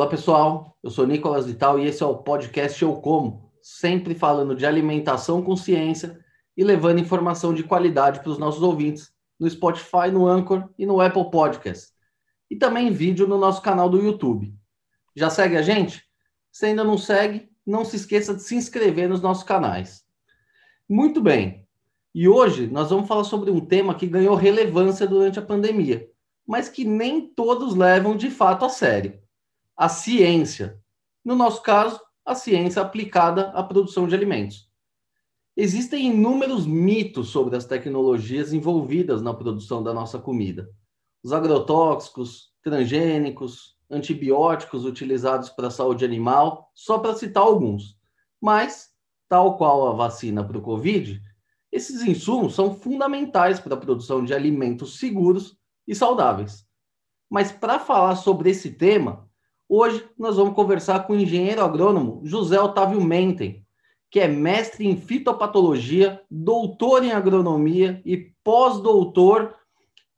Olá pessoal, eu sou Nicolas Vital e esse é o podcast Eu Como, sempre falando de alimentação com ciência e levando informação de qualidade para os nossos ouvintes no Spotify, no Anchor e no Apple Podcast. E também vídeo no nosso canal do YouTube. Já segue a gente? Se ainda não segue, não se esqueça de se inscrever nos nossos canais. Muito bem. E hoje nós vamos falar sobre um tema que ganhou relevância durante a pandemia, mas que nem todos levam de fato a sério: a ciência. No nosso caso, a ciência aplicada à produção de alimentos. Existem inúmeros mitos sobre as tecnologias envolvidas na produção da nossa comida. Os agrotóxicos, transgênicos, antibióticos utilizados para a saúde animal, só para citar alguns. Mas, tal qual a vacina para o Covid, esses insumos são fundamentais para a produção de alimentos seguros e saudáveis. Mas para falar sobre esse tema, hoje nós vamos conversar com o engenheiro agrônomo José Otávio Menten, que é mestre em fitopatologia, doutor em agronomia e pós-doutor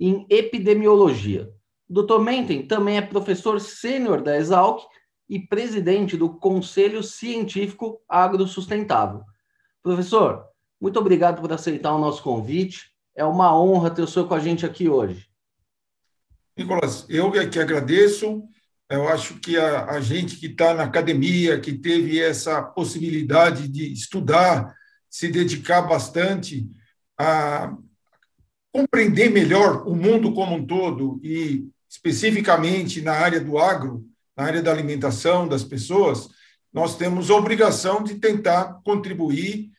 em epidemiologia. O Dr. Menten também é professor sênior da Exalc e presidente do Conselho Científico Agrosustentável. Professor, muito obrigado por aceitar o nosso convite. É uma honra ter o senhor com a gente aqui hoje. Nicolas, eu que agradeço. Eu acho que a, a gente que está na academia, que teve essa possibilidade de estudar, se dedicar bastante a compreender melhor o mundo como um todo e especificamente na área do agro, na área da alimentação das pessoas, nós temos a obrigação de tentar contribuir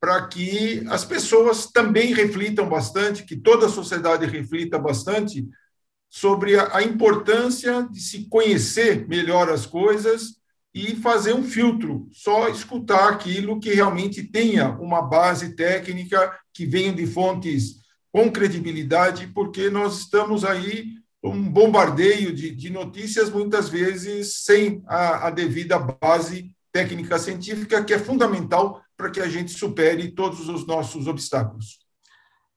para que as pessoas também reflitam bastante, que toda a sociedade reflita bastante sobre a, importância de se conhecer melhor as coisas e fazer um filtro, só escutar aquilo que realmente tenha uma base técnica, que venha de fontes com credibilidade, porque nós estamos aí um bombardeio de, de notícias, muitas vezes sem a, a devida base técnica científica, que é fundamental para que a gente supere todos os nossos obstáculos.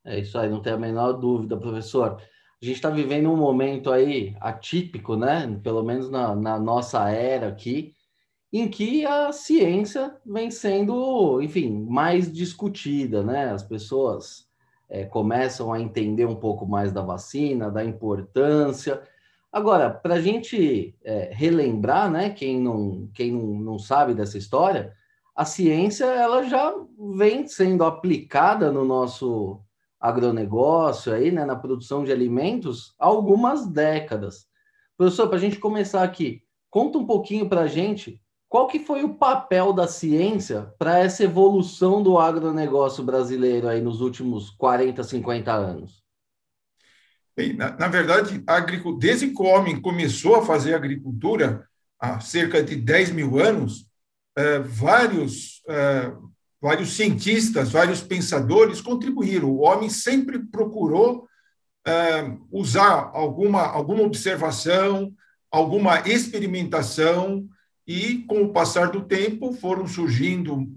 É isso aí, não tem a menor dúvida, professor. A gente está vivendo um momento aí atípico, né? Pelo menos na, na nossa era aqui, em que a ciência vem sendo, enfim, mais discutida, né? As pessoas é, começam a entender um pouco mais da vacina, da importância. Agora, para a gente é, relembrar, né? Quem não, quem não, sabe dessa história, a ciência ela já vem sendo aplicada no nosso agronegócio aí, né, na produção de alimentos há algumas décadas. Professor, para a gente começar aqui, conta um pouquinho para a gente qual que foi o papel da ciência para essa evolução do agronegócio brasileiro aí nos últimos 40, 50 anos? Bem, na, na verdade, desde que o homem começou a fazer agricultura, há cerca de 10 mil anos, é, vários, é, vários cientistas, vários pensadores contribuíram. O homem sempre procurou é, usar alguma, alguma observação, alguma experimentação, e, com o passar do tempo, foram surgindo,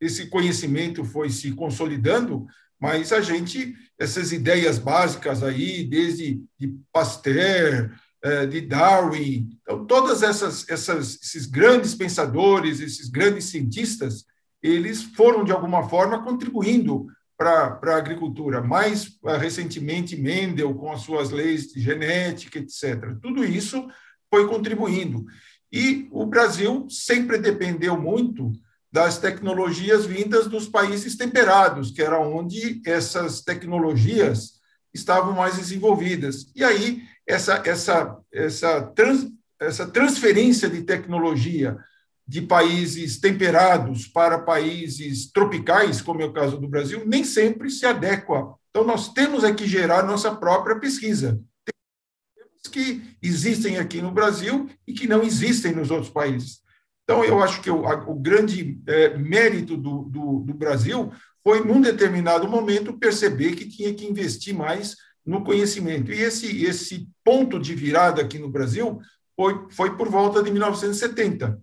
esse conhecimento foi se consolidando, mas a gente, essas ideias básicas aí, desde de Pasteur, é, de Darwin. Então, todas essas, essas, esses grandes pensadores, esses grandes cientistas, eles foram, de alguma forma, contribuindo para a agricultura. Mais ah, recentemente, Mendel, com as suas leis de genética, etc. Tudo isso foi contribuindo. E o Brasil sempre dependeu muito das tecnologias vindas dos países temperados, que era onde essas tecnologias estavam mais desenvolvidas. E aí essa, essa, essa, trans, essa transferência de tecnologia de países temperados para países tropicais, como é o caso do Brasil, nem sempre se adequa. Então, nós temos aqui gerar nossa própria pesquisa. Temos que existem aqui no Brasil e que não existem nos outros países. Então, eu acho que o, a, o grande é, mérito do, do, do Brasil foi, num determinado momento, perceber que tinha que investir mais no conhecimento. E esse, esse ponto de virada aqui no Brasil foi, foi por volta de 1970.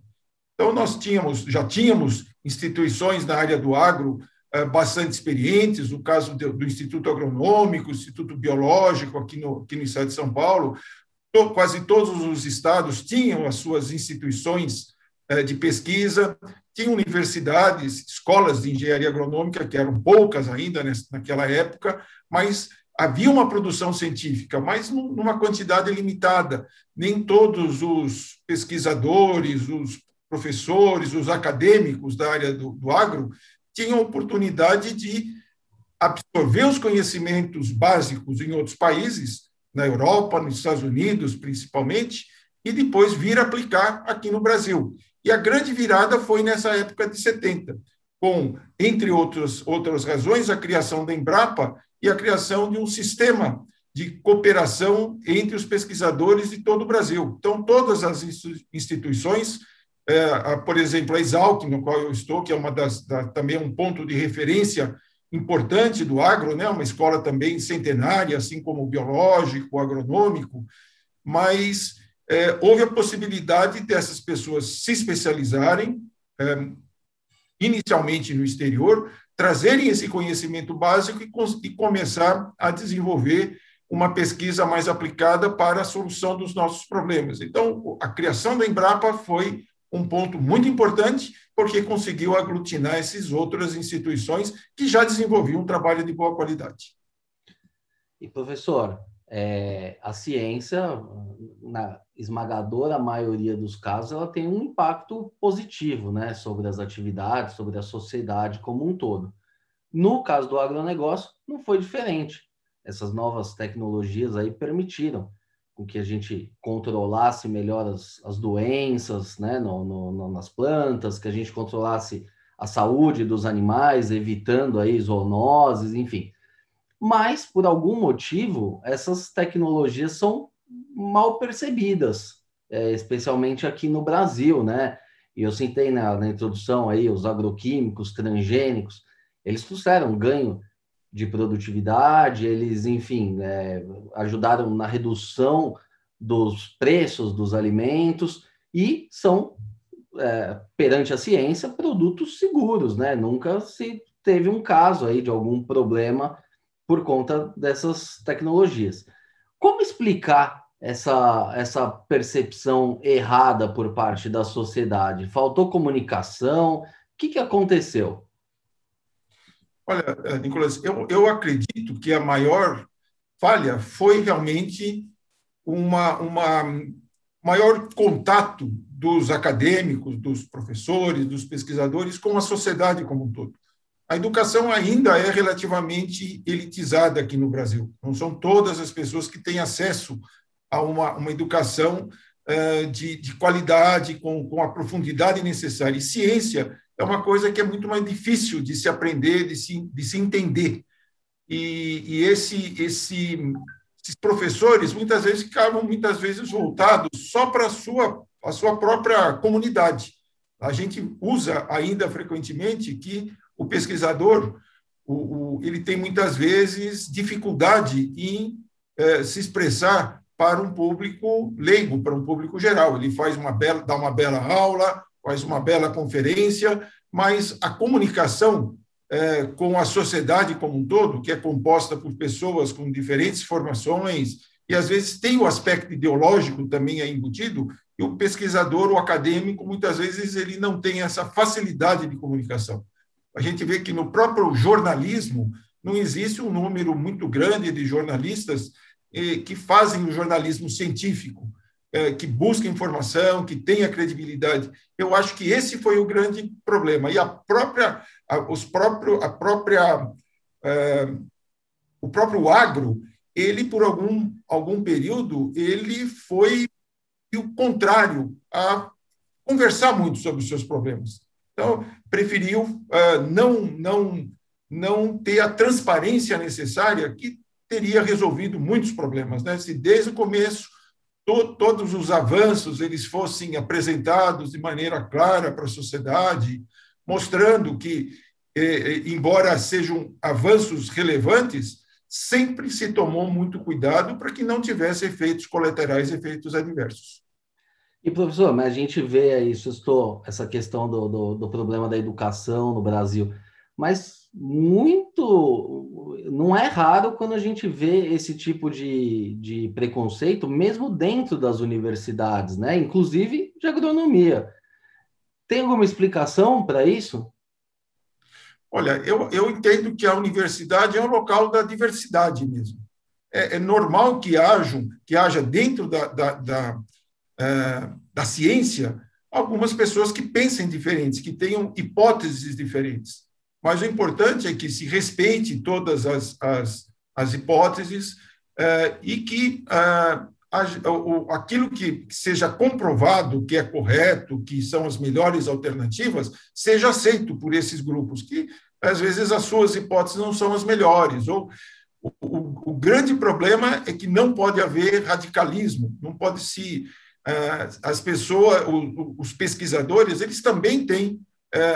Então, nós tínhamos, já tínhamos instituições na área do agro eh, bastante experientes, no caso do, Instituto Agronômico, Instituto Biológico, aqui no, aqui no estado de São Paulo, quase todos os estados tinham as suas instituições eh, de pesquisa, tinham universidades, escolas de engenharia agronômica, que eram poucas ainda naquela época, mas havia uma produção científica, mas numa quantidade limitada. Nem todos os pesquisadores, os professores, os acadêmicos da área do, do agro tinham oportunidade de absorver os conhecimentos básicos em outros países, na Europa, nos Estados Unidos, principalmente, e depois vir aplicar aqui no Brasil. E a grande virada foi nessa época de 70, com, entre outras, outras razões, a criação da Embrapa e a criação de um sistema de cooperação entre os pesquisadores de todo o Brasil. Então, todas as instituições, é, por exemplo, a Exalc, no qual eu estou, que é uma das, da, também um ponto de referência importante do agro, né, uma escola também centenária, assim como o biológico, o agronômico, mas é, houve a possibilidade dessas pessoas se especializarem, é, inicialmente no exterior, trazerem esse conhecimento básico e, e começar a desenvolver uma pesquisa mais aplicada para a solução dos nossos problemas. Então, a criação da Embrapa foi um ponto muito importante, porque conseguiu aglutinar essas outras instituições que já desenvolviam um trabalho de boa qualidade. E, professor, é, a ciência, na esmagadora maioria dos casos, ela tem um impacto positivo né, sobre as atividades, sobre a sociedade como um todo. No caso do agronegócio, não foi diferente. Essas novas tecnologias aí permitiram com que a gente controlasse melhor as, as doenças né, no, no, nas plantas, que a gente controlasse a saúde dos animais, evitando aí zoonoses, enfim mas por algum motivo essas tecnologias são mal percebidas, é, especialmente aqui no Brasil, né? E eu citei na, na, introdução aí os agroquímicos, transgênicos, eles trouxeram ganho de produtividade, eles, enfim, é, ajudaram na redução dos preços dos alimentos e são, é, perante a ciência, produtos seguros, né? Nunca se teve um caso aí de algum problema por conta dessas tecnologias. Como explicar essa, essa percepção errada por parte da sociedade? Faltou comunicação? O que, que aconteceu? Olha, Nicolas, eu, eu acredito que a maior falha foi realmente uma, uma maior contato dos acadêmicos, dos professores, dos pesquisadores com a sociedade como um todo. A educação ainda é relativamente elitizada aqui no Brasil. Não são todas as pessoas que têm acesso a uma, uma educação uh, de, de, qualidade, com, com a profundidade necessária. E ciência é uma coisa que é muito mais difícil de se aprender, de se, de se entender. E, e esse, esse, esses professores, muitas vezes, ficavam muitas vezes voltados só para a sua, a sua própria comunidade. A gente usa ainda frequentemente que o pesquisador o, o, ele tem muitas vezes dificuldade em é, se expressar para um público leigo, para um público geral. Ele faz uma bela, dá uma bela aula, faz uma bela conferência, mas a comunicação é, com a sociedade como um todo, que é composta por pessoas com diferentes formações, e às vezes tem o aspecto ideológico também é embutido, e o pesquisador, o acadêmico, muitas vezes ele não tem essa facilidade de comunicação. A gente vê que no próprio jornalismo não existe um número muito grande de jornalistas eh, que fazem o jornalismo científico, que buscam informação, que tenha credibilidade. Eu acho que esse foi o grande problema. E a própria, a, os próprio, a própria, eh, o próprio agro, ele por algum algum período ele foi o contrário a conversar muito sobre os seus problemas. Então, preferiu uh, não, não, não ter a transparência necessária que teria resolvido muitos problemas. Né? Se desde o começo to, todos os avanços eles fossem apresentados de maneira clara para a sociedade, mostrando que, eh, eh, embora sejam avanços relevantes, sempre se tomou muito cuidado para que não tivesse efeitos colaterais, efeitos adversos. E, professor, mas a gente vê aí, essa questão do, do, do, problema da educação no Brasil, mas muito. Não é raro quando a gente vê esse tipo de, de preconceito, mesmo dentro das universidades, né? Inclusive de agronomia. Tem alguma explicação para isso? Olha, eu, eu entendo que a universidade é um local da diversidade mesmo. É, é normal que haja, que haja dentro da, da, da, é, da ciência algumas pessoas que pensem diferentes, que tenham hipóteses diferentes. Mas o importante é que se respeite todas as, as, as hipóteses é, e que é, aquilo que seja comprovado que é correto, que são as melhores alternativas, seja aceito por esses grupos, que às vezes as suas hipóteses não são as melhores. Ou o, o, o grande problema é que não pode haver radicalismo, não pode se é, as pessoas, os pesquisadores, eles também têm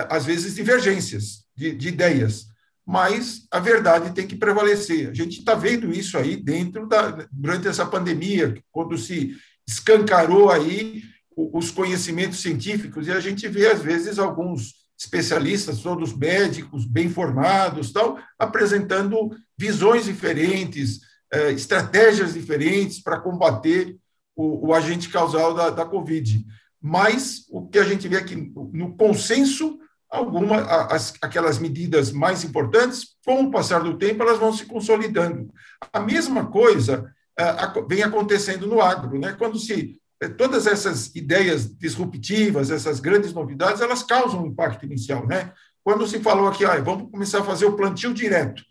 às vezes divergências de, de ideias mas a verdade tem que prevalecer. A gente está vendo isso aí dentro da durante essa pandemia, quando se escancarou aí os conhecimentos científicos e a gente vê às vezes alguns especialistas, todos médicos, bem formados, tal, apresentando visões diferentes, eh, estratégias diferentes para combater o, o, agente causal da, da Covid. Mas o que a gente vê aqui no consenso alguma, as, aquelas medidas mais importantes, com o passar do tempo, elas vão se consolidando. A mesma coisa uh, vem acontecendo no agro, né? Quando se uh, todas essas ideias disruptivas, essas grandes novidades, elas causam um impacto inicial, né? Quando se falou aqui, ah, vamos começar a fazer o plantio direto,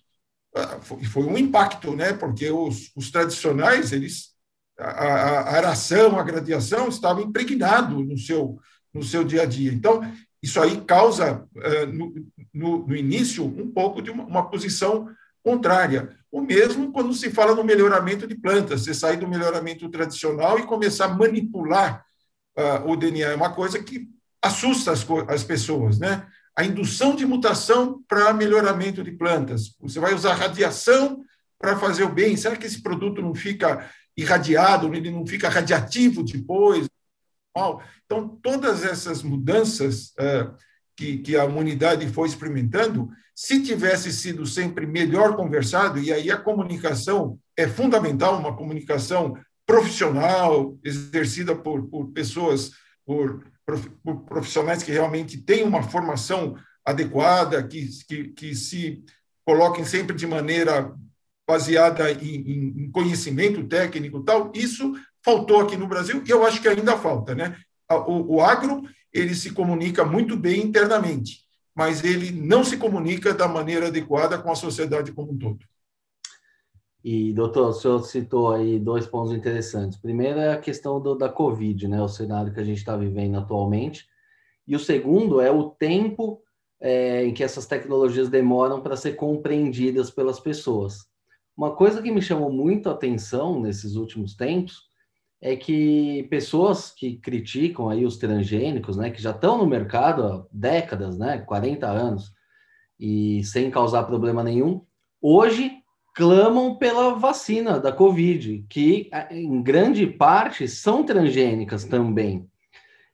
uh, foi, um impacto, né? Porque os, os tradicionais, eles a, a, aração, a gradiação estava impregnado no seu no seu dia a dia. Então, isso aí causa, uh, no, início, um pouco de uma, posição contrária. O mesmo quando se fala no melhoramento de plantas, você sair do melhoramento tradicional e começar a manipular uh, o DNA. É uma coisa que assusta as, as pessoas, né? A indução de mutação para melhoramento de plantas. Você vai usar radiação para fazer o bem. Será que esse produto não fica irradiado, ele não fica radiativo depois? Então, todas essas mudanças uh, que, que, a humanidade foi experimentando, se tivesse sido sempre melhor conversado, e aí a comunicação é fundamental, uma comunicação profissional, exercida por, por pessoas, por, por, profissionais que realmente têm uma formação adequada, que, que, que se coloquem sempre de maneira baseada em, em, conhecimento técnico tal, isso faltou aqui no Brasil e eu acho que ainda falta, né? O, o agro ele se comunica muito bem internamente, mas ele não se comunica da maneira adequada com a sociedade como um todo. E, doutor, o senhor citou aí dois pontos interessantes. Primeiro é a questão do, da Covid, né? O cenário que a gente está vivendo atualmente. E o segundo é o tempo é, em que essas tecnologias demoram para ser compreendidas pelas pessoas. Uma coisa que me chamou muito a atenção nesses últimos tempos é que pessoas que criticam aí os transgênicos, né, que já estão no mercado há décadas, né, 40 anos, e sem causar problema nenhum, hoje clamam pela vacina da Covid, que em grande parte são transgênicas também.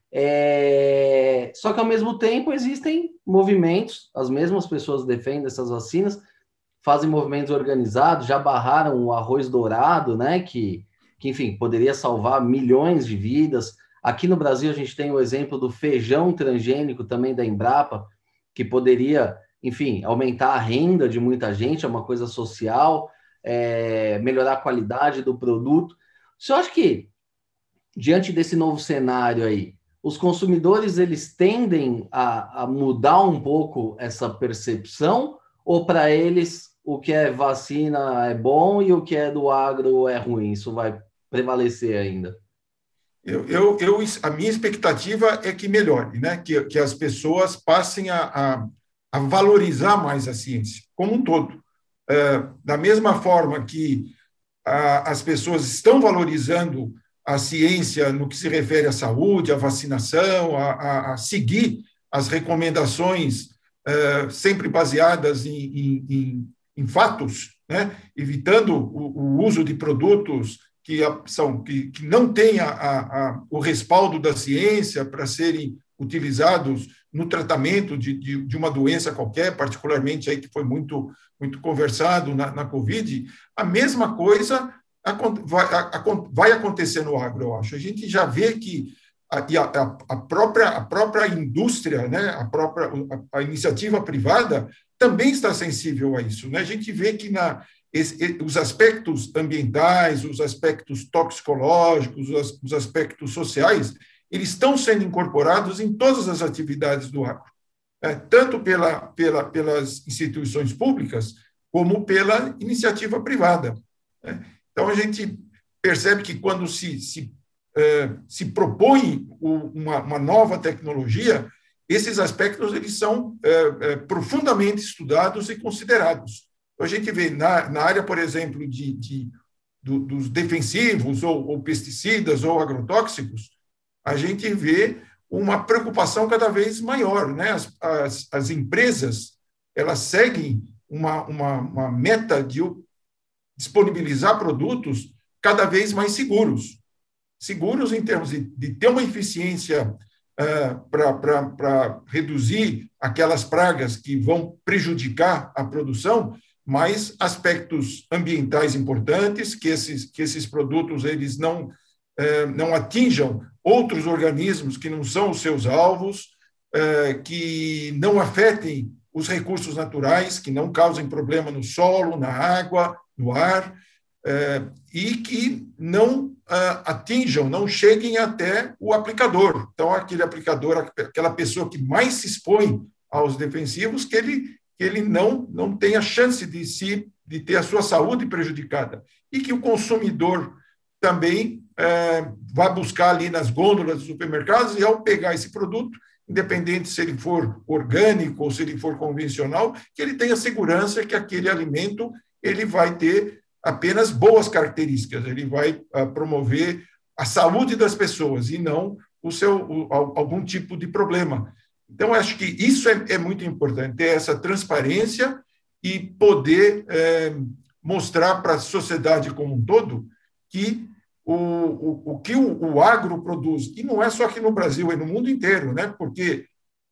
É... Só que ao mesmo tempo existem movimentos, as mesmas pessoas defendem essas vacinas, fazem movimentos organizados, já barraram o arroz dourado, né, que que, enfim, poderia salvar milhões de vidas. Aqui no Brasil, a gente tem o exemplo do feijão transgênico também da Embrapa, que poderia, enfim, aumentar a renda de muita gente, é uma coisa social, é, melhorar a qualidade do produto. Você acha que, diante desse novo cenário aí, os consumidores eles tendem a, a mudar um pouco essa percepção, ou para eles o que é vacina é bom e o que é do agro é ruim? Isso vai prevalecer ainda? Eu, eu, eu, a minha expectativa é que melhore, né? que, que as pessoas passem a, a, a valorizar mais a ciência, como um todo. É, da mesma forma que a, as pessoas estão valorizando a ciência no que se refere à saúde, à vacinação, a, a, a seguir as recomendações é, sempre baseadas em, em, em, em fatos, né? evitando o, o uso de produtos que, são, que, que não têm a, a, o respaldo da ciência para serem utilizados no tratamento de, de, de, uma doença qualquer, particularmente aí que foi muito, muito conversado na, na Covid, a mesma coisa vai, vai acontecer no agro, eu acho. A gente já vê que a, a, a própria, a própria indústria, né, a própria a, a, iniciativa privada também está sensível a isso. Né? A gente vê que na, os aspectos ambientais, os aspectos toxicológicos, os, os aspectos sociais, eles estão sendo incorporados em todas as atividades do agro, é, tanto pela, pela, pelas instituições públicas, como pela iniciativa privada. É. Então, a gente percebe que quando se, se, é, se propõe uma, uma, nova tecnologia, esses aspectos eles são é, é, profundamente estudados e considerados. A gente vê na, na área, por exemplo, de, de do, dos defensivos ou, ou pesticidas ou agrotóxicos, a gente vê uma preocupação cada vez maior. Né? As, as, as empresas elas seguem uma, uma, uma meta de disponibilizar produtos cada vez mais seguros. Seguros em termos de, de ter uma eficiência uh, para reduzir aquelas pragas que vão prejudicar a produção, mas aspectos ambientais importantes, que esses, que esses produtos eles não, uh, não atinjam outros organismos que não são os seus alvos, é, que não afetem os recursos naturais, que não causem problema no solo, na água, no ar, é, e que não atinjam, não cheguem até o aplicador. Então, aquele aplicador, aquela pessoa que mais se expõe aos defensivos, que ele, que ele não, não tenha chance de, se, de ter a sua saúde prejudicada. E que o consumidor também é, vai buscar ali nas gôndolas dos supermercados e, ao pegar esse produto, independente se ele for orgânico ou se ele for convencional, que ele tenha segurança que aquele alimento ele vai ter apenas boas características, ele vai a, ah, promover a saúde das pessoas e não o seu o, algum tipo de problema. Então, acho que isso é, é muito importante, ter essa transparência e poder é, mostrar para a sociedade como um todo que o, o, o que o, o agro produz, e não é só aqui no Brasil, é no mundo inteiro, né? porque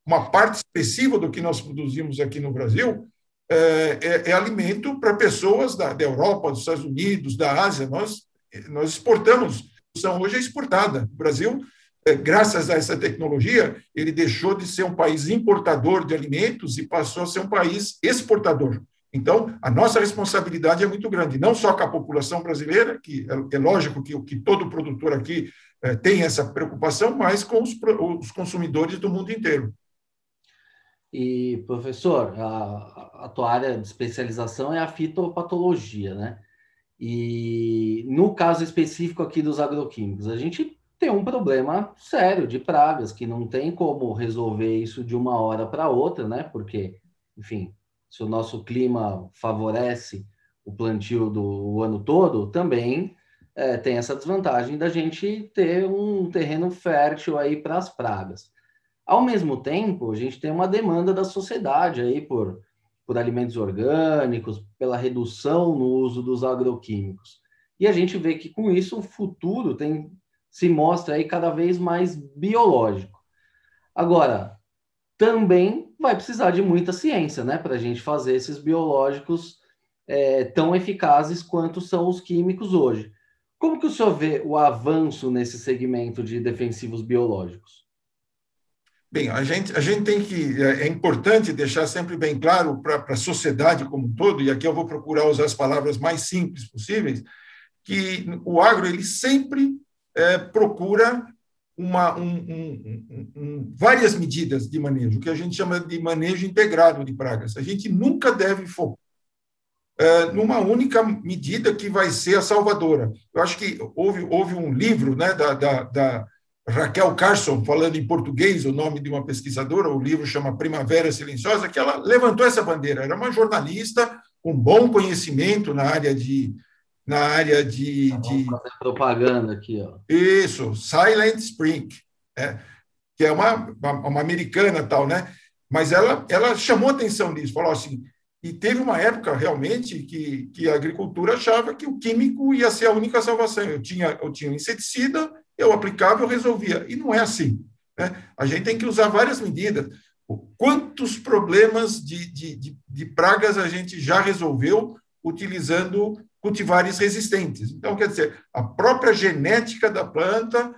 uma parte expressiva do que nós produzimos aqui no Brasil é, é, é alimento para pessoas da, da, Europa, dos Estados Unidos, da Ásia. Nós, nós exportamos, produção hoje é exportada. O Brasil, graças a essa tecnologia, ele deixou de ser um país importador de alimentos e passou a ser um país exportador. Então, a nossa responsabilidade é muito grande, não só com a população brasileira, que é, é lógico que, que todo produtor aqui é, tem essa preocupação, mas com os, os, consumidores do mundo inteiro. E, professor, a, a tua área de especialização é a fitopatologia, né? E no caso específico aqui dos agroquímicos, a gente tem um problema sério de pragas, que não tem como resolver isso de uma hora para outra, né? Porque, enfim, se o nosso clima favorece o plantio do ano todo, também é, tem essa desvantagem da gente ter um terreno fértil aí para as pragas. Ao mesmo tempo, a gente tem uma demanda da sociedade aí por, por alimentos orgânicos, pela redução no uso dos agroquímicos. E a gente vê que com isso o futuro tem se mostra aí cada vez mais biológico. Agora, também vai precisar de muita ciência, né, para a gente fazer esses biológicos é, tão eficazes quanto são os químicos hoje. Como que o senhor vê o avanço nesse segmento de defensivos biológicos? Bem, a gente, a gente tem que. É, é importante deixar sempre bem claro para a sociedade como um todo, e aqui eu vou procurar usar as palavras mais simples possíveis, que o agro ele sempre é, procura uma, um, um, um, várias medidas de manejo, que a gente chama de manejo integrado de pragas. A gente nunca deve focar é, numa única medida que vai ser a salvadora. Eu acho que houve, houve um livro né, da, da, da Raquel Carson, falando em português, o nome de uma pesquisadora, o livro chama Primavera Silenciosa, que ela levantou essa bandeira. Era uma jornalista com bom conhecimento na área de, na área de. de... fazer propaganda aqui, ó. Isso, Silent Spring, é, que é uma, uma, uma, americana tal, né? Mas ela, ela chamou atenção nisso, falou assim. E teve uma época realmente que, que a agricultura achava que o químico ia ser a única salvação. Eu tinha, eu tinha um inseticida, eu aplicava, eu resolvia. E não é assim. Né? A gente tem que usar várias medidas. quantos problemas de, de, de, de pragas a gente já resolveu utilizando cultivares resistentes. Então, quer dizer, a própria genética da planta,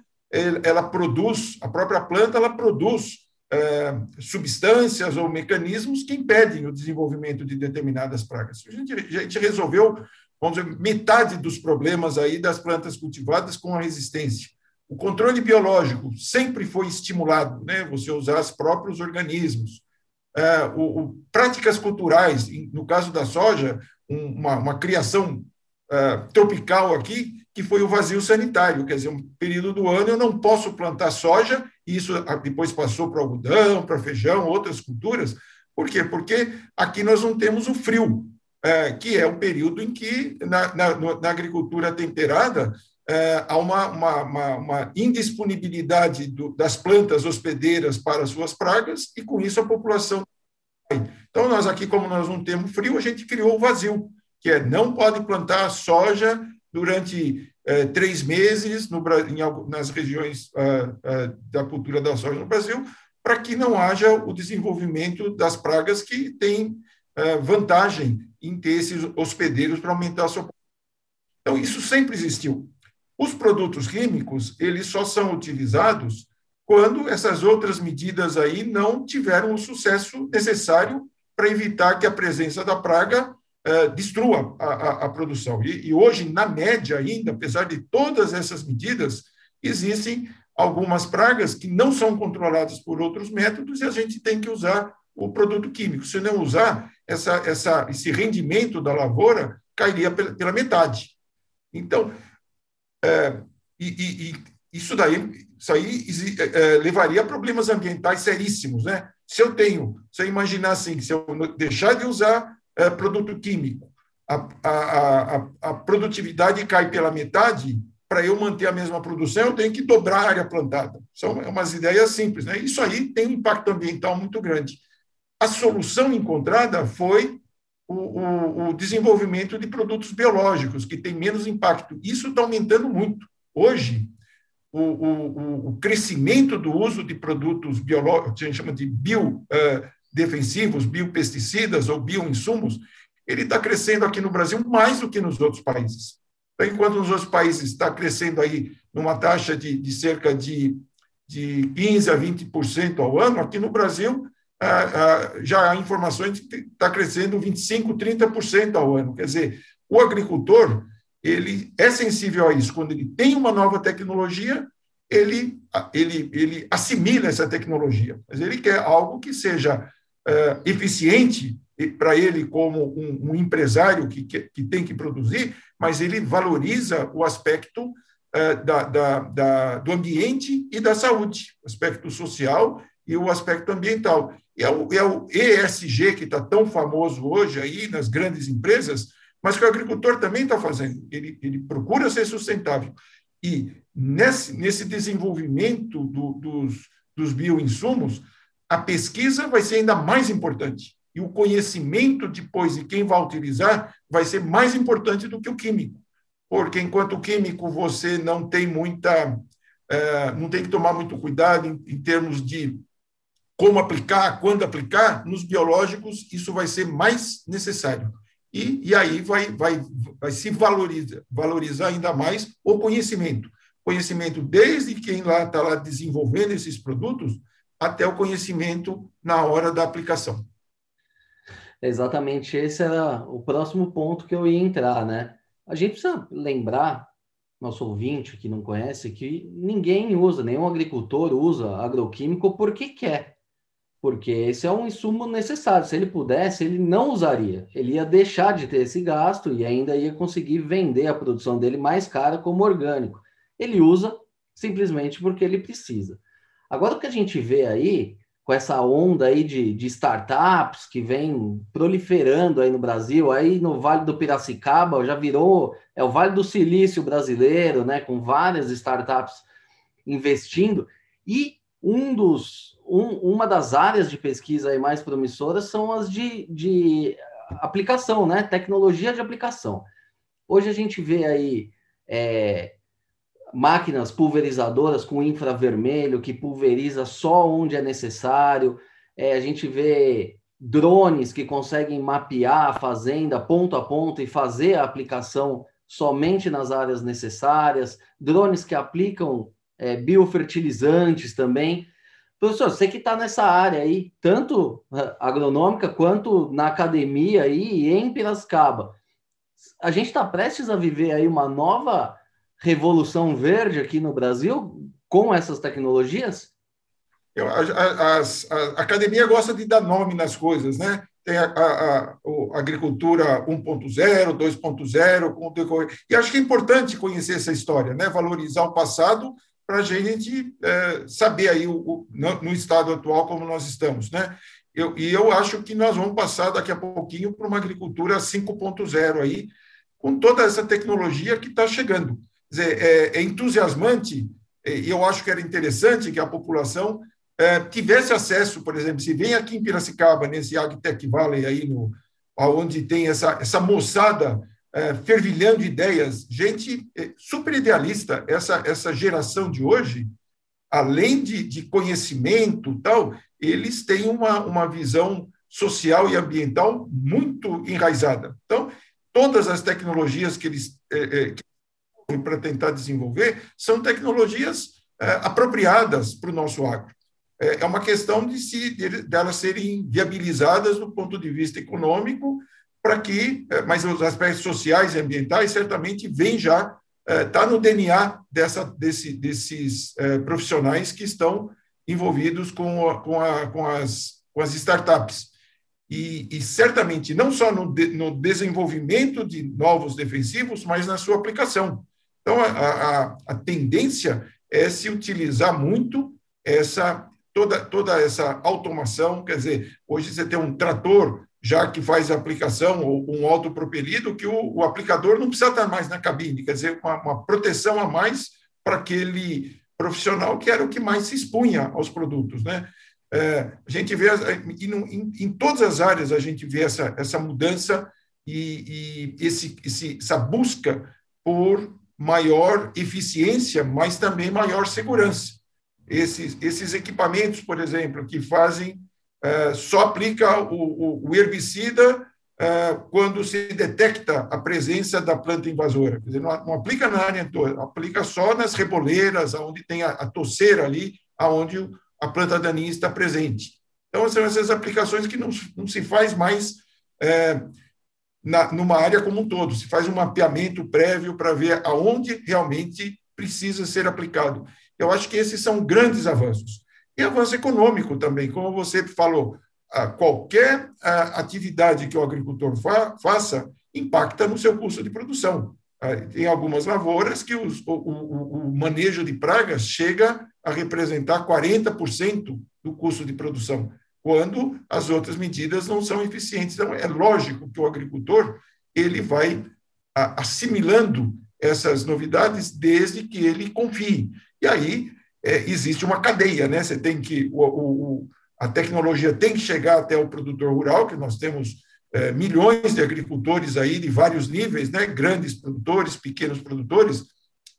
ela produz, a própria planta, ela produz é, substâncias ou mecanismos que impedem o desenvolvimento de determinadas pragas. A gente, a gente resolveu, vamos dizer, metade dos problemas aí das plantas cultivadas com a resistência. O controle biológico sempre foi estimulado, né? Você usar os próprios organismos. É, o, o, práticas culturais, no caso da soja, um, uma, uma, criação é, tropical aqui, que foi o vazio sanitário, quer dizer, um período do ano eu não posso plantar soja, e isso depois passou para algodão, para feijão, outras culturas. Por quê? Porque aqui nós não temos o frio, é, que é o período em que, na, na, na agricultura temperada, é, há uma, uma, uma, uma indisponibilidade do, das plantas hospedeiras para suas pragas, e com isso a população. Então, nós aqui, como nós não temos frio, a gente criou o vazio, que é não pode plantar soja durante é, três meses no, em, nas regiões é, é, da cultura da soja no Brasil, para que não haja o desenvolvimento das pragas que têm é, vantagem em ter esses hospedeiros para aumentar a sua então, isso sempre existiu. Os produtos químicos, eles só são utilizados quando essas outras medidas aí não tiveram o sucesso necessário para evitar que a presença da praga eh, destrua a, a, a produção. E, e, hoje, na média ainda, apesar de todas essas medidas, existem algumas pragas que não são controladas por outros métodos e a gente tem que usar o produto químico. Se não usar, essa, essa, esse rendimento da lavoura cairia pela, pela metade. Então, é, e, e, e, isso daí, isso aí é, é, levaria a problemas ambientais seríssimos, né? Se eu tenho, se eu imaginar assim, se eu deixar de usar é, produto químico, a, a, a, a produtividade cai pela metade, para eu manter a mesma produção, eu tenho que dobrar a área plantada. São umas ideias simples, né? Isso aí tem um impacto ambiental muito grande. A solução encontrada foi o, o, o desenvolvimento de produtos biológicos, que tem menos impacto. Isso está aumentando muito. Hoje, o, o, crescimento do uso de produtos biológicos, a gente chama de biodefensivos, biopesticidas ou bioinsumos, ele está crescendo aqui no Brasil mais do que nos outros países. Então, enquanto nos outros países está crescendo aí numa taxa de, de cerca de, de 15% a 20% ao ano, aqui no Brasil já há informações de que está crescendo 25%, 30% ao ano. Quer dizer, o agricultor ele é sensível a isso. Quando ele tem uma nova tecnologia, ele, ele, ele assimila essa tecnologia. Mas ele quer algo que seja uh, eficiente para ele como um, um empresário que, que, que, tem que produzir, mas ele valoriza o aspecto uh, da, da, da, do ambiente e da saúde, aspecto social e o aspecto ambiental. E é o, é o ESG que está tão famoso hoje aí nas grandes empresas, mas que o agricultor também está fazendo. Ele, ele procura ser sustentável. E nesse, nesse desenvolvimento do, dos, dos bioinsumos, a pesquisa vai ser ainda mais importante. E o conhecimento depois de quem vai utilizar vai ser mais importante do que o químico. Porque enquanto o químico você não tem muita. É, não tem que tomar muito cuidado em, em termos de como aplicar, quando aplicar, nos biológicos isso vai ser mais necessário. E, e aí vai, vai, vai se valorizar, valorizar ainda mais o conhecimento. Conhecimento desde quem lá está lá desenvolvendo esses produtos até o conhecimento na hora da aplicação. Exatamente, esse era o próximo ponto que eu ia entrar, né? A gente precisa lembrar, nosso ouvinte que não conhece, que ninguém usa, nenhum agricultor usa agroquímico porque quer porque esse é um insumo necessário. Se ele pudesse, ele não usaria. Ele ia deixar de ter esse gasto e ainda ia conseguir vender a produção dele mais cara como orgânico. Ele usa simplesmente porque ele precisa. Agora, o que a gente vê aí, com essa onda aí de, de startups que vem proliferando aí no Brasil, aí no Vale do Piracicaba já virou, é o Vale do Silício brasileiro, né, com várias startups investindo, e um dos, um, uma das áreas de pesquisa mais promissoras são as de, de aplicação, né? Tecnologia de aplicação. Hoje a gente vê aí é, máquinas pulverizadoras com infravermelho que pulveriza só onde é necessário, é, a gente vê drones que conseguem mapear a fazenda ponto a ponto e fazer a aplicação somente nas áreas necessárias, drones que aplicam é, biofertilizantes também. Professor, você que está nessa área aí, tanto é, agronômica quanto na academia aí em Piracicaba, a gente está prestes a viver aí uma nova revolução verde aqui no Brasil com essas tecnologias? Eu, a, a, a, academia gosta de dar nome nas coisas, né? Tem a, a, a agricultura 1.0, 2.0, e acho que é importante conhecer essa história, né? Valorizar o passado para a gente é, saber aí o, o, no, no, estado atual como nós estamos, né? Eu, e eu acho que nós vamos passar daqui a pouquinho para uma agricultura 5.0 aí, com toda essa tecnologia que está chegando. Dizer, é, é entusiasmante e eu acho que era interessante que a população é, tivesse acesso, por exemplo, se vem aqui em Piracicaba, nesse AgTech Valley aí, no, onde tem essa, essa moçada é, fervilhando ideias, gente é, super idealista, essa, essa geração de hoje, além de, de conhecimento tal, eles têm uma, uma visão social e ambiental muito enraizada. Então, todas as tecnologias que eles é, é para tentar desenvolver são tecnologias é, apropriadas para o nosso agro. É, é uma questão de, se, de, de elas serem viabilizadas do ponto de vista econômico, para que, é, mas os aspectos sociais e ambientais certamente vêm já, está no DNA dessa, desse, desses profissionais que estão envolvidos com, a, com, a, com, as, com as startups. E, e, certamente não só no, de, no desenvolvimento de novos defensivos, mas na sua aplicação. Então, a, a, a tendência é se utilizar muito essa toda, toda essa automação, quer dizer, hoje você tem um trator já que faz a aplicação, ou um autopropelido, que o, o aplicador não precisa estar mais na cabine, quer dizer, uma, uma proteção a mais para aquele profissional que era o que mais se expunha aos produtos, né? É, a gente vê, em, em, todas as áreas, a gente vê essa, essa mudança e, e esse, esse, essa busca por maior eficiência, mas também maior segurança. Esses, esses equipamentos, por exemplo, que fazem, uh, só aplica o, o herbicida uh, quando se detecta a presença da planta invasora. Quer dizer, não, não, aplica na área toda, aplica só nas reboleiras, onde tem a, a toceira ali, aonde a planta daninha está presente. Então, são essas aplicações que não, não se faz mais é, na, numa área como um todo, se faz um mapeamento prévio para ver aonde realmente precisa ser aplicado. Eu acho que esses são grandes avanços. E avanço econômico também, como você falou, qualquer atividade que o agricultor fa faça impacta no seu custo de produção. Tem algumas lavouras que os, o, o, o manejo de pragas chega a representar 40% do custo de produção quando as outras medidas não são eficientes. Então, é lógico que o agricultor ele vai assimilando essas novidades desde que ele confie. E aí é, existe uma cadeia, né? Você tem que o, o, a tecnologia tem que chegar até o produtor rural, que nós temos é, milhões de agricultores aí de vários níveis, né? Grandes produtores, pequenos produtores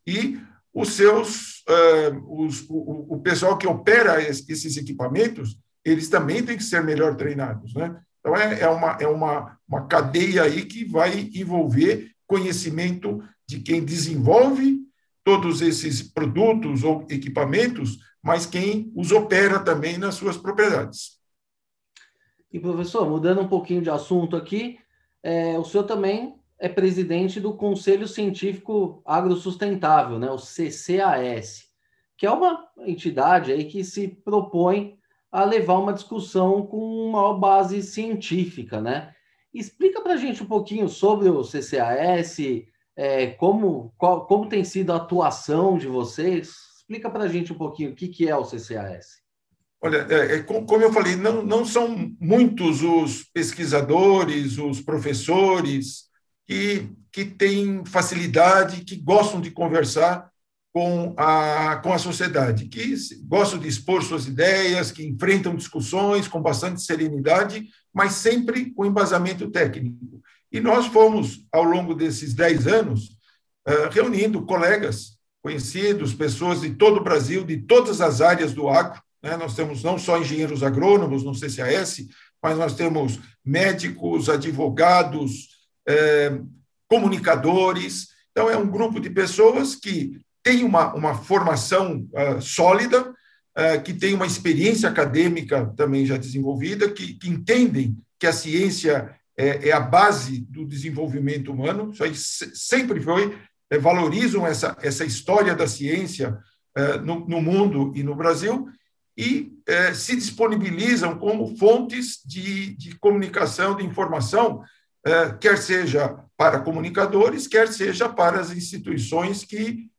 e os seus é, os, o, o pessoal que opera esses equipamentos eles também têm que ser melhor treinados, né? Então, é, é, uma, é uma, uma cadeia aí que vai envolver conhecimento de quem desenvolve todos esses produtos ou equipamentos, mas quem os opera também nas suas propriedades. E, professor, mudando um pouquinho de assunto aqui, é, o senhor também é presidente do Conselho Científico Agrosustentável, né, o CCAS, que é uma entidade aí que se propõe a levar uma discussão com maior base científica, né? Explica para a gente um pouquinho sobre o CCAS, é, como, qual, como tem sido a atuação de vocês. Explica para a gente um pouquinho o que, que é o CCAS. Olha, é, é, como eu falei, não, não são muitos os pesquisadores, os professores que, que têm facilidade, que gostam de conversar com a, com a sociedade, que gostam de expor suas ideias, que enfrentam discussões com bastante serenidade, mas sempre com embasamento técnico. E nós fomos, ao longo desses dez anos, eh, reunindo colegas conhecidos, pessoas de todo o Brasil, de todas as áreas do agro, né? nós temos não só engenheiros agrônomos no CCAS, mas nós temos médicos, advogados, é, comunicadores. Então, é um grupo de pessoas que tem uma, uma formação uh, sólida, uh, que tem uma experiência acadêmica também já desenvolvida, que, que entendem que a ciência é, é, a base do desenvolvimento humano. Isso aí sempre foi, é, valorizam essa, essa história da ciência uh, no, no, mundo e no Brasil e se disponibilizam como fontes de, de comunicação, de informação, quer seja para comunicadores, quer seja para as instituições que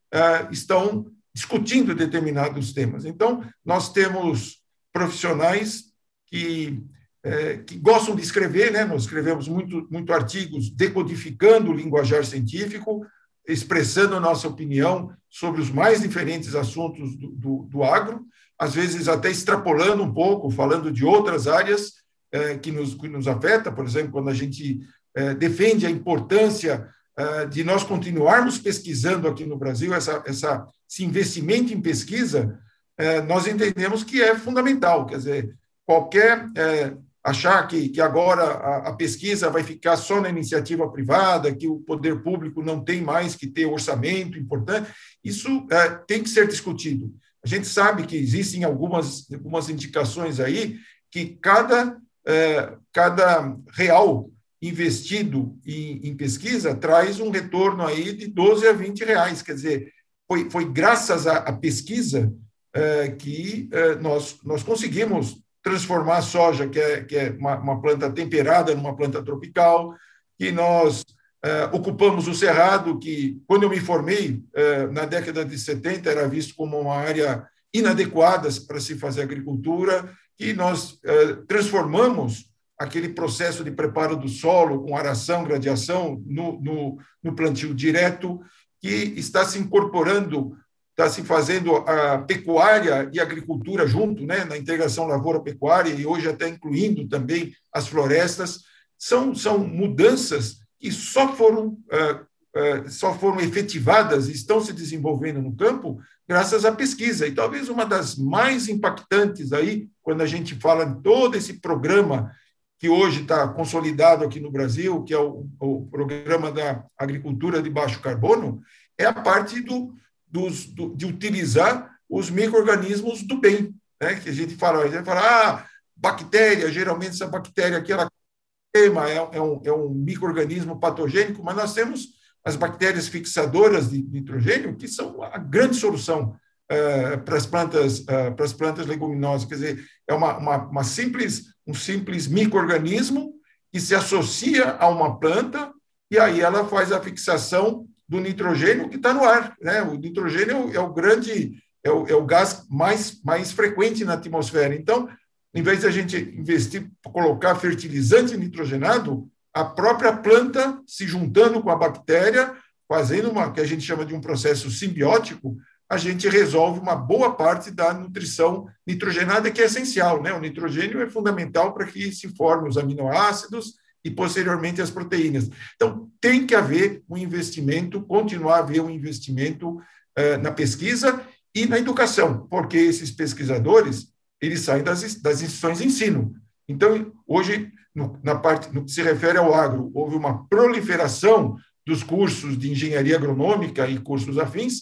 estão discutindo determinados temas. Então, nós temos profissionais que, uh, que gostam de escrever, né? nós escrevemos muito, muito artigos decodificando o linguajar científico, expressando a nossa opinião sobre os mais diferentes assuntos do, do, do agro, às vezes até extrapolando um pouco, falando de outras áreas eh, que, nos, que nos afeta, por exemplo, quando a gente defende a importância de nós continuarmos pesquisando aqui no Brasil, essa, essa, esse investimento em pesquisa, uh, nós entendemos que é fundamental. Quer dizer, qualquer. Uh, achar que, que agora a, a, pesquisa vai ficar só na iniciativa privada, que o poder público não tem mais que ter orçamento importante, isso tem que ser discutido. A gente sabe que existem algumas, algumas indicações aí que cada, cada real investido em, em, pesquisa traz um retorno aí de 12 a 20 reais. Quer dizer, foi, foi graças à, à pesquisa é, que é, nós, nós conseguimos transformar a soja, que é, que é uma, uma planta temperada, numa planta tropical, que nós é, ocupamos o Cerrado, que, quando eu me formei, na década de 70, era visto como uma área inadequada para se fazer agricultura, que nós transformamos aquele processo de preparo do solo com aração, gradiação no, no, no plantio direto, que está se incorporando, está se fazendo a pecuária e agricultura junto, né, na integração lavoura-pecuária, e hoje até incluindo também as florestas, são, são mudanças que só foram, uh, uh, só foram efetivadas estão se desenvolvendo no campo graças à pesquisa. E talvez uma das mais impactantes aí, quando a gente fala em todo esse programa que hoje está consolidado aqui no Brasil, que é o, o, programa da agricultura de baixo carbono, é a parte do, dos, do, de utilizar os micro-organismos do bem. Né? Que a gente fala, a gente fala, ah, bactéria, geralmente essa bactéria aqui ela é, é, um, é um micro-organismo patogênico, mas nós temos as bactérias fixadoras de nitrogênio, que são a grande solução uh, para as plantas, uh, para as plantas leguminosas. Quer dizer, é uma, uma, uma simples um simples microorganismo que se associa a uma planta e aí ela faz a fixação do nitrogênio que está no ar. Né? O nitrogênio é o grande, é o, é o gás mais, mais frequente na atmosfera. Então, em vez de a gente investir, colocar fertilizante nitrogenado, a própria planta se juntando com a bactéria, fazendo uma que a gente chama de um processo simbiótico, a gente resolve uma boa parte da nutrição nitrogenada, que é essencial. Né? O nitrogênio é fundamental para que se formem os aminoácidos e, posteriormente, as proteínas. Então, tem que haver um investimento, continuar a haver um investimento uh, na pesquisa e na educação, porque esses pesquisadores eles saem das, das instituições de ensino. Então, hoje, no, na parte no que se refere ao agro, houve uma proliferação dos cursos de engenharia agronômica e cursos afins,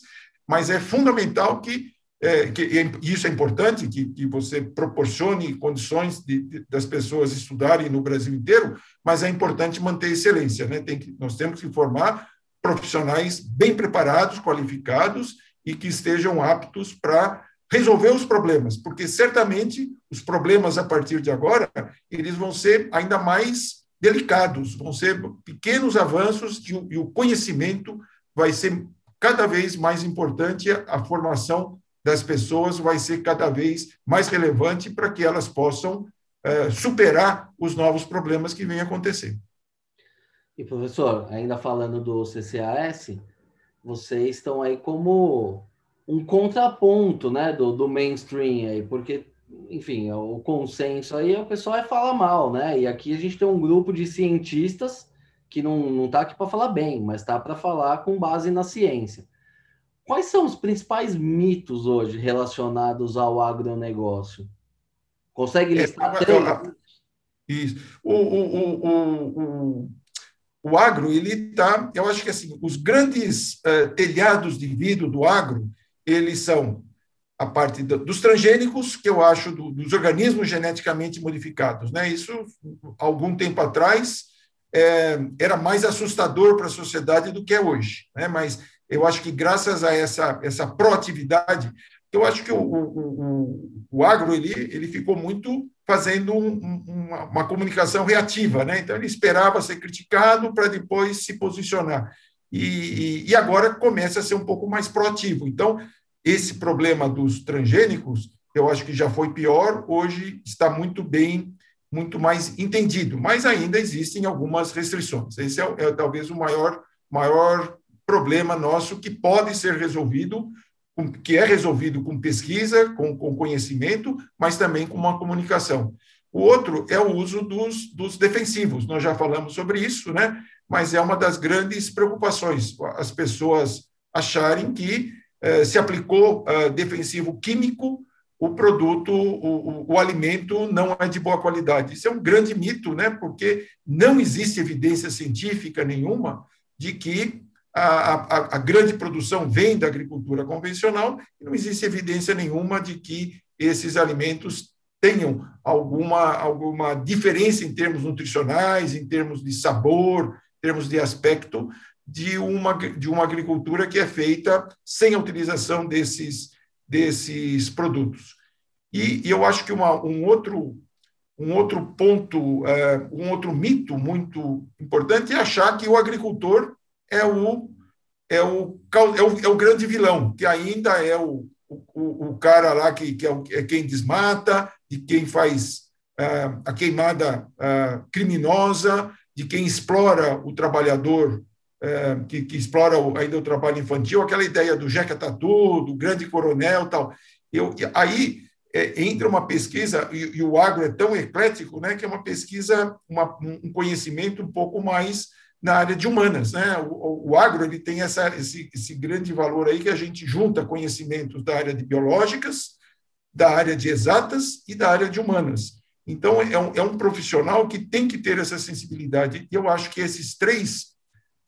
mas é fundamental que, é, que e isso é importante, que, que você proporcione condições de, de, das pessoas estudarem no Brasil inteiro, mas é importante manter excelência. Né? Tem que, nós temos que formar profissionais bem preparados, qualificados e que estejam aptos para resolver os problemas, porque certamente os problemas a partir de agora eles vão ser ainda mais delicados, vão ser pequenos avanços e o conhecimento vai ser cada vez mais importante a formação das pessoas vai ser cada vez mais relevante para que elas possam é, superar os novos problemas que vêm acontecer. E, professor, ainda falando do CCAS, vocês estão aí como um contraponto né, do, do mainstream aí, porque, enfim, o consenso aí o pessoal é falar mal, né? E aqui a gente tem um grupo de cientistas que não está aqui para falar bem, mas está para falar com base na ciência. Quais são os principais mitos hoje relacionados ao agronegócio? Consegue é, listar é, três? Isso. O, o, o, o, o agro, ele está, eu acho que assim, os grandes uh, telhados de vidro do agro, eles são a parte do, dos transgênicos, que eu acho do, dos organismos geneticamente modificados. Né? Isso, algum tempo atrás, é, era mais assustador para a sociedade do que é hoje. Né? Mas eu acho que, graças a essa, essa proatividade, eu acho que o, o, o, agro ele, ele ficou muito fazendo um, uma, uma, comunicação reativa. Né? Então, ele esperava ser criticado para depois se posicionar. E, e, agora começa a ser um pouco mais proativo. Então, esse problema dos transgênicos, eu acho que já foi pior, hoje está muito bem, muito mais entendido, mas ainda existem algumas restrições. Esse é, é talvez o maior, maior problema nosso que pode ser resolvido, que é resolvido com pesquisa, com, com conhecimento, mas também com uma comunicação. O outro é o uso dos, dos defensivos, nós já falamos sobre isso, né? mas é uma das grandes preocupações, as pessoas acharem que eh, se aplicou eh, defensivo químico, o produto, o, o, o, alimento não é de boa qualidade. Isso é um grande mito, né? porque não existe evidência científica nenhuma de que a, a, a grande produção vem da agricultura convencional e não existe evidência nenhuma de que esses alimentos tenham alguma, alguma diferença em termos nutricionais, em termos de sabor, em termos de aspecto, de uma, de uma agricultura que é feita sem a utilização desses, desses produtos. E, e eu acho que uma, um, outro, um outro ponto, é, um outro mito muito importante é achar que o agricultor é o, é o, é o, é o grande vilão, que ainda é o, o, o cara lá que, que é, é quem desmata, de quem faz é, a queimada criminosa, de quem explora o trabalhador é, que, que, explora ainda o trabalho infantil, aquela ideia do Jeca Tatu, do grande coronel tal. Eu, aí é, entra uma pesquisa, e, e, o agro é tão eclético, né, que é uma pesquisa, uma, um conhecimento um pouco mais na área de humanas. Né? O, o agro ele tem essa, esse, esse grande valor aí que a gente junta conhecimentos da área de biológicas, da área de exatas e da área de humanas. Então, é um, é um profissional que tem que ter essa sensibilidade. E eu acho que esses três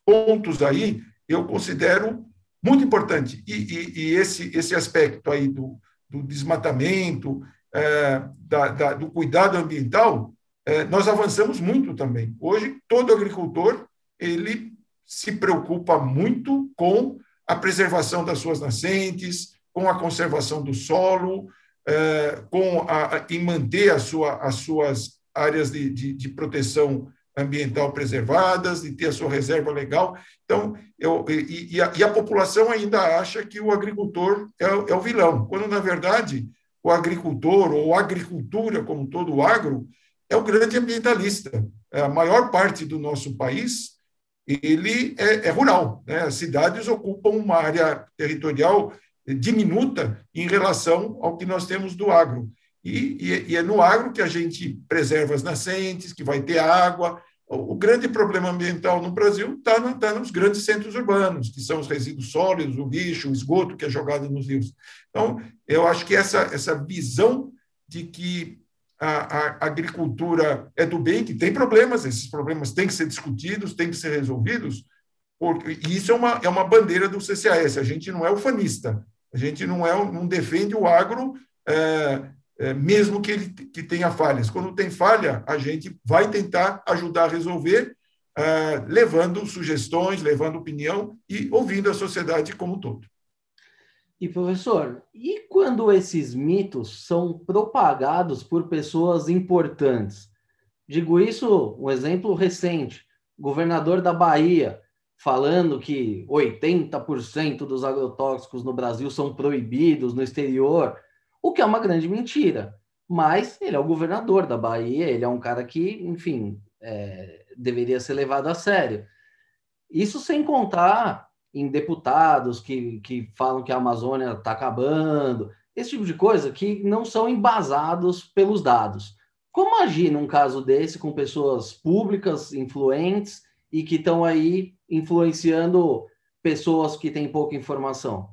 pontos aí eu considero muito importante. E, e, e esse, esse aspecto aí do, do desmatamento, é, da, da, do cuidado ambiental, é, nós avançamos muito também. Hoje, todo agricultor ele se preocupa muito com a preservação das suas nascentes, com a conservação do solo, é, com a, em manter a sua, as suas áreas de, de, de proteção ambiental preservadas, de ter a sua reserva legal. Então, eu, e, e, a, e a população ainda acha que o agricultor é, é, o vilão, quando, na verdade, o agricultor, ou a agricultura como todo o agro, é o grande ambientalista. É, a maior parte do nosso país ele é, é rural. Né? As cidades ocupam uma área territorial diminuta em relação ao que nós temos do agro. E, e, e, é no agro que a gente preserva as nascentes, que vai ter água. O, o grande problema ambiental no Brasil está no, tá nos grandes centros urbanos, que são os resíduos sólidos, o lixo, o esgoto que é jogado nos rios. Então, eu acho que essa, essa visão de que a, a agricultura é do bem, que tem problemas, esses problemas têm que ser discutidos, têm que ser resolvidos, porque, e isso é uma, é uma bandeira do CCAS. A gente não é ufanista, a gente não, é, não defende o agro. É, mesmo que ele que tenha falhas. Quando tem falha, a gente vai tentar ajudar a resolver, é, levando sugestões, levando opinião e ouvindo a sociedade como um todo. E professor, e quando esses mitos são propagados por pessoas importantes? Digo isso, um exemplo recente, governador da Bahia falando que 80% dos agrotóxicos no Brasil são proibidos no exterior o que é uma grande mentira. Mas ele é o governador da Bahia, ele é um cara que, enfim, é, deveria ser levado a sério. Isso sem contar em deputados que, que falam que a Amazônia está acabando, esse tipo de coisa que não são embasados pelos dados. Como agir num caso desse com pessoas públicas, influentes e que estão aí influenciando pessoas que têm pouca informação?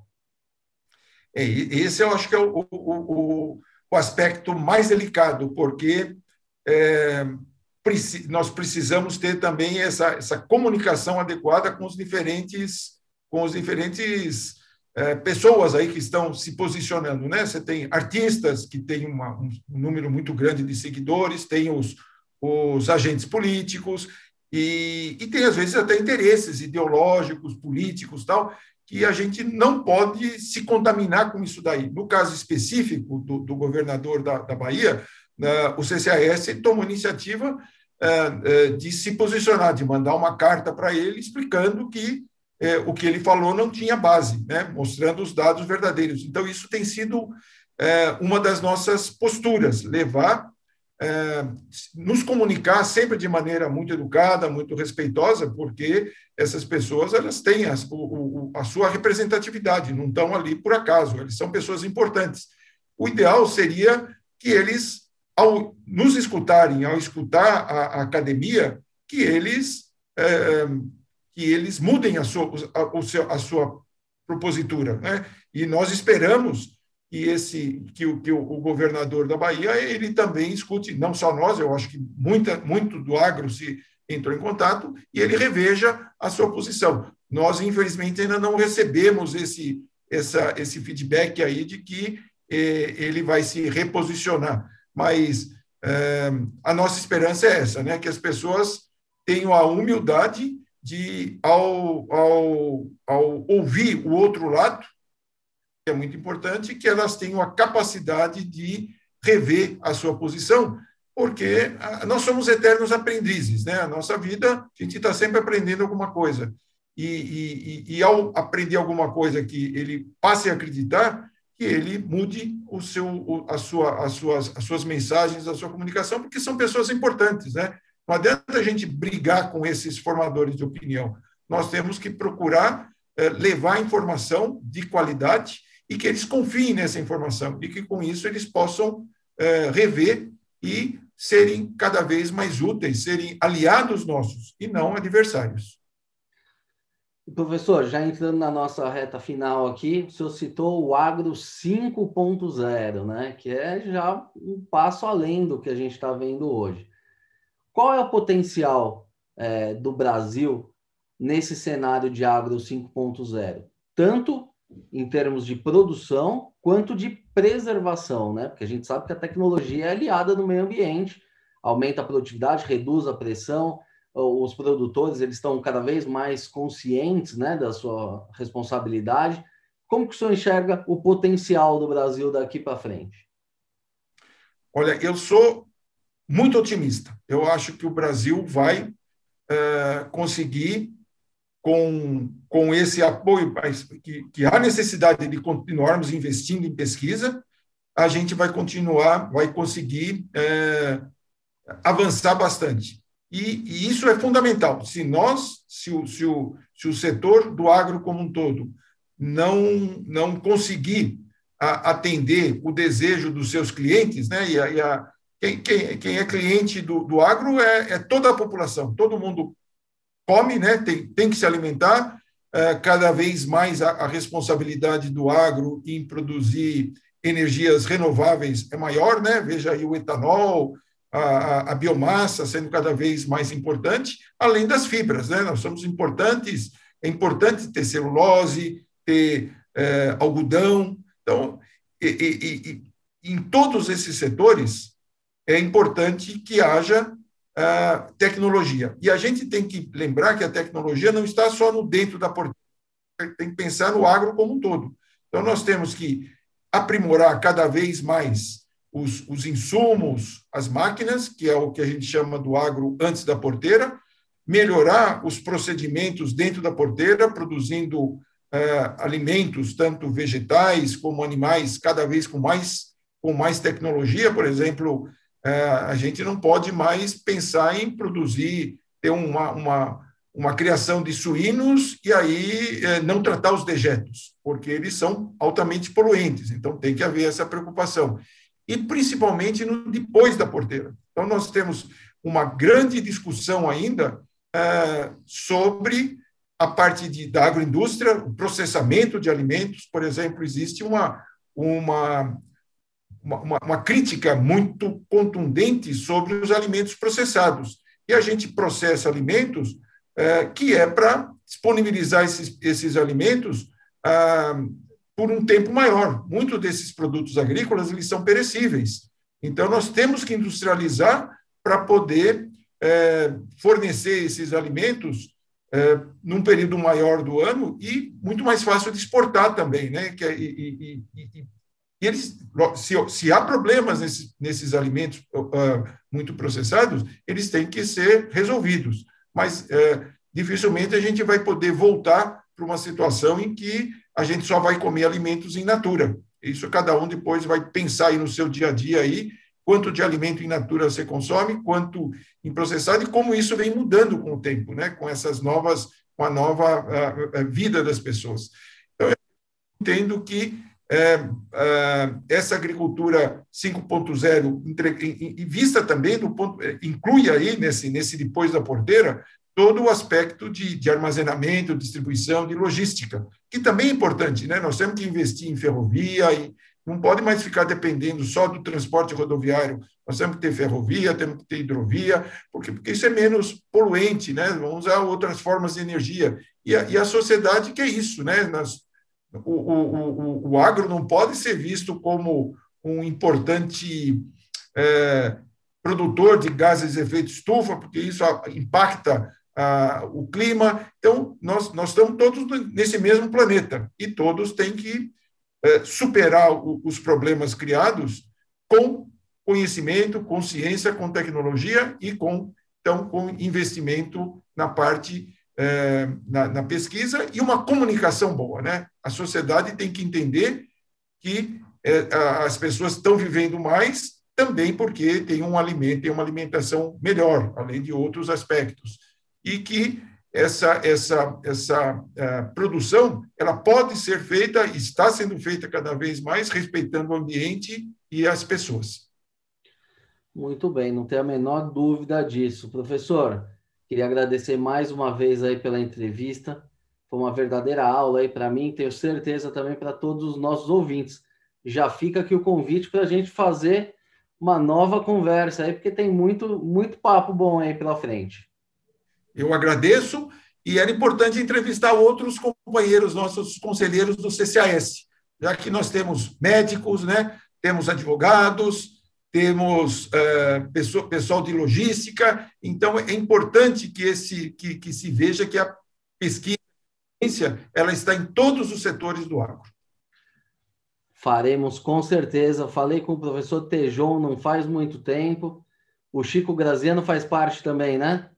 Esse eu acho que é o, o, o aspecto mais delicado, porque é, nós precisamos ter também essa, essa comunicação adequada com os diferentes com os diferentes é, pessoas aí que estão se posicionando, né? Você tem artistas que têm uma, um número muito grande de seguidores, tem os, os agentes políticos e, e tem às vezes até interesses ideológicos, políticos, tal, que a gente não pode se contaminar com isso daí. No caso específico do, do governador da, da Bahia, uh, o CCAS tomou iniciativa uh, uh, de se posicionar, de mandar uma carta para ele explicando que o que ele falou não tinha base, né? mostrando os dados verdadeiros. Então, isso tem sido uma das nossas posturas, levar é, nos comunicar sempre de maneira muito educada, muito respeitosa, porque essas pessoas elas têm a, o, a sua representatividade, não estão ali por acaso, eles são pessoas importantes. O ideal seria que eles, ao nos escutarem, ao escutar a, a academia, que eles é, que eles mudem a sua, a, a sua propositura. Né? E nós esperamos que esse que o, que o, governador da Bahia ele também escute não só nós eu acho que muita muito do agro se entrou em contato e ele reveja a sua posição. Nós infelizmente ainda não recebemos esse essa esse feedback aí de que eh, ele vai se reposicionar. Mas eh, a nossa esperança é essa né? Que as pessoas tenham a humildade de ao, ao, ao ouvir o outro lado é muito importante, que elas tenham a capacidade de rever a sua posição, porque ah, nós somos eternos aprendizes, né? A nossa vida, a gente está sempre aprendendo alguma coisa. E, e, e, ao aprender alguma coisa que ele passe a acreditar, que ele mude o seu, a sua, as, suas, as suas mensagens, a sua comunicação, porque são pessoas importantes, né? Não adianta a gente brigar com esses formadores de opinião. Nós temos que procurar eh, levar informação de qualidade e que eles confiem nessa informação e que, com isso, eles possam é, rever e serem cada vez mais úteis, serem aliados nossos e não adversários. Professor, já entrando na nossa reta final aqui, o senhor citou o Agro 5.0, né? que é já um passo além do que a gente está vendo hoje. Qual é o potencial é, do Brasil nesse cenário de Agro 5.0? Tanto em termos de produção quanto de preservação, né? Porque a gente sabe que a tecnologia é aliada no meio ambiente, aumenta a produtividade, reduz a pressão, os produtores eles estão cada vez mais conscientes, né, da sua responsabilidade. Como que o senhor enxerga o potencial do Brasil daqui para frente? Olha, eu sou muito otimista. Eu acho que o Brasil vai é, conseguir com, com esse apoio, que, que há necessidade de continuarmos investindo em pesquisa, a gente vai continuar, vai conseguir é, avançar bastante. E, e, isso é fundamental. Se nós, se o, se, o, se o setor do agro como um todo não, não conseguir a, atender o desejo dos seus clientes, né, e a, e a quem, quem, quem, é cliente do, do agro é, é toda a população, todo mundo come, né? tem, tem que se alimentar, uh, cada vez mais a, a, responsabilidade do agro em produzir energias renováveis é maior, né? veja aí o etanol, a, a, a, biomassa sendo cada vez mais importante, além das fibras. Né? Nós somos importantes, é importante ter celulose, ter é, algodão. Então, e, e, e, em todos esses setores, é importante que haja tecnologia. E a gente tem que lembrar que a tecnologia não está só no dentro da porteira, tem que pensar no agro como um todo. Então, nós temos que aprimorar cada vez mais os, os insumos, as máquinas, que é o que a gente chama do agro antes da porteira, melhorar os procedimentos dentro da porteira, produzindo uh, alimentos, tanto vegetais como animais, cada vez com mais, com mais tecnologia, por exemplo, a gente não pode mais pensar em produzir, ter uma, uma, uma criação de suínos e aí é, não tratar os dejetos, porque eles são altamente poluentes. Então, tem que haver essa preocupação. E principalmente no depois da porteira. Então, nós temos uma grande discussão ainda é, sobre a parte de, da agroindústria, o processamento de alimentos, por exemplo, existe uma, uma, uma, uma crítica muito contundente sobre os alimentos processados. E a gente processa alimentos é, que é para disponibilizar esses, esses alimentos ah, por um tempo maior. Muitos desses produtos agrícolas eles são perecíveis. Então, nós temos que industrializar para poder é, fornecer esses alimentos é, num período maior do ano e muito mais fácil de exportar também, né? Que, e, e, e, e eles, se, se, há problemas nesses, nesses alimentos uh, muito processados, eles têm que ser resolvidos. Mas uh, dificilmente a gente vai poder voltar para uma situação em que a gente só vai comer alimentos em natura. Isso cada um depois vai pensar aí no seu dia a dia aí quanto de alimento in natura você consome, quanto em processado e como isso vem mudando com o tempo, né? Com essas novas, com a nova uh, vida das pessoas. Então, eu entendo que é, uh, essa agricultura 5.0 e vista também do ponto inclui aí nesse nesse depois da porteira todo o aspecto de, de, armazenamento, distribuição, de logística, que também é importante, né? Nós temos que investir em ferrovia e não pode mais ficar dependendo só do transporte rodoviário. Nós temos que ter ferrovia, temos que ter hidrovia, porque, porque isso é menos poluente, né? Vamos usar outras formas de energia. E a, e a sociedade que é isso, né? Nós, o, o, o, o agro não pode ser visto como um importante é, produtor de gases de efeito estufa, porque isso impacta o clima. Então, nós, nós estamos todos nesse mesmo planeta e todos têm que é, superar os problemas criados com conhecimento, com ciência, com tecnologia e com, então, com investimento na parte, é, na, na, pesquisa e uma comunicação boa. Né? A sociedade tem que entender que é, as pessoas estão vivendo mais também porque tem um alimento, tem uma alimentação melhor, além de outros aspectos. E que essa, essa, essa uh, produção ela pode ser feita, está sendo feita cada vez mais, respeitando o ambiente e as pessoas. Muito bem, não tenho a menor dúvida disso. Professor, queria agradecer mais uma vez aí pela entrevista. Foi uma verdadeira aula aí para mim, tenho certeza também para todos os nossos ouvintes. Já fica aqui o convite para a gente fazer uma nova conversa aí, porque tem muito, muito papo bom aí pela frente. Eu agradeço e era importante entrevistar outros companheiros, nossos conselheiros do CCAS, já que nós temos médicos, né, temos advogados, temos é, pessoa, pessoal de logística, então é importante que, esse, que, que se veja que a pesquisa ela está em todos os setores do agro. Faremos com certeza. Falei com o professor Tejon não faz muito tempo. O Chico Graziano faz parte também, né?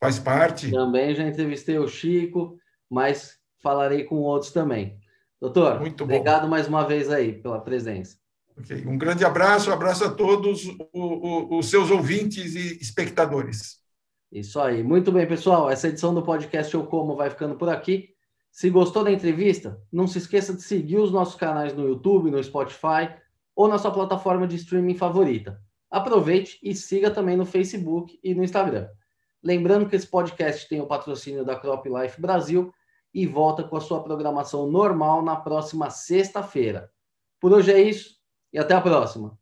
Faz parte. Também já entrevistei o Chico, mas falarei com outros também. Doutor, Muito obrigado bom. mais uma vez aí pela presença. Okay. Um grande abraço, abraço a todos os seus ouvintes e espectadores. Isso aí. Muito bem, pessoal. Essa edição do podcast Eu Como vai ficando por aqui. Se gostou da entrevista, não se esqueça de seguir os nossos canais no YouTube, no Spotify ou na sua plataforma de streaming favorita. Aproveite e siga também no Facebook e no Instagram. Lembrando que esse podcast tem o patrocínio da Crop Life Brasil e volta com a sua programação normal na próxima sexta-feira. Por hoje é isso e até a próxima.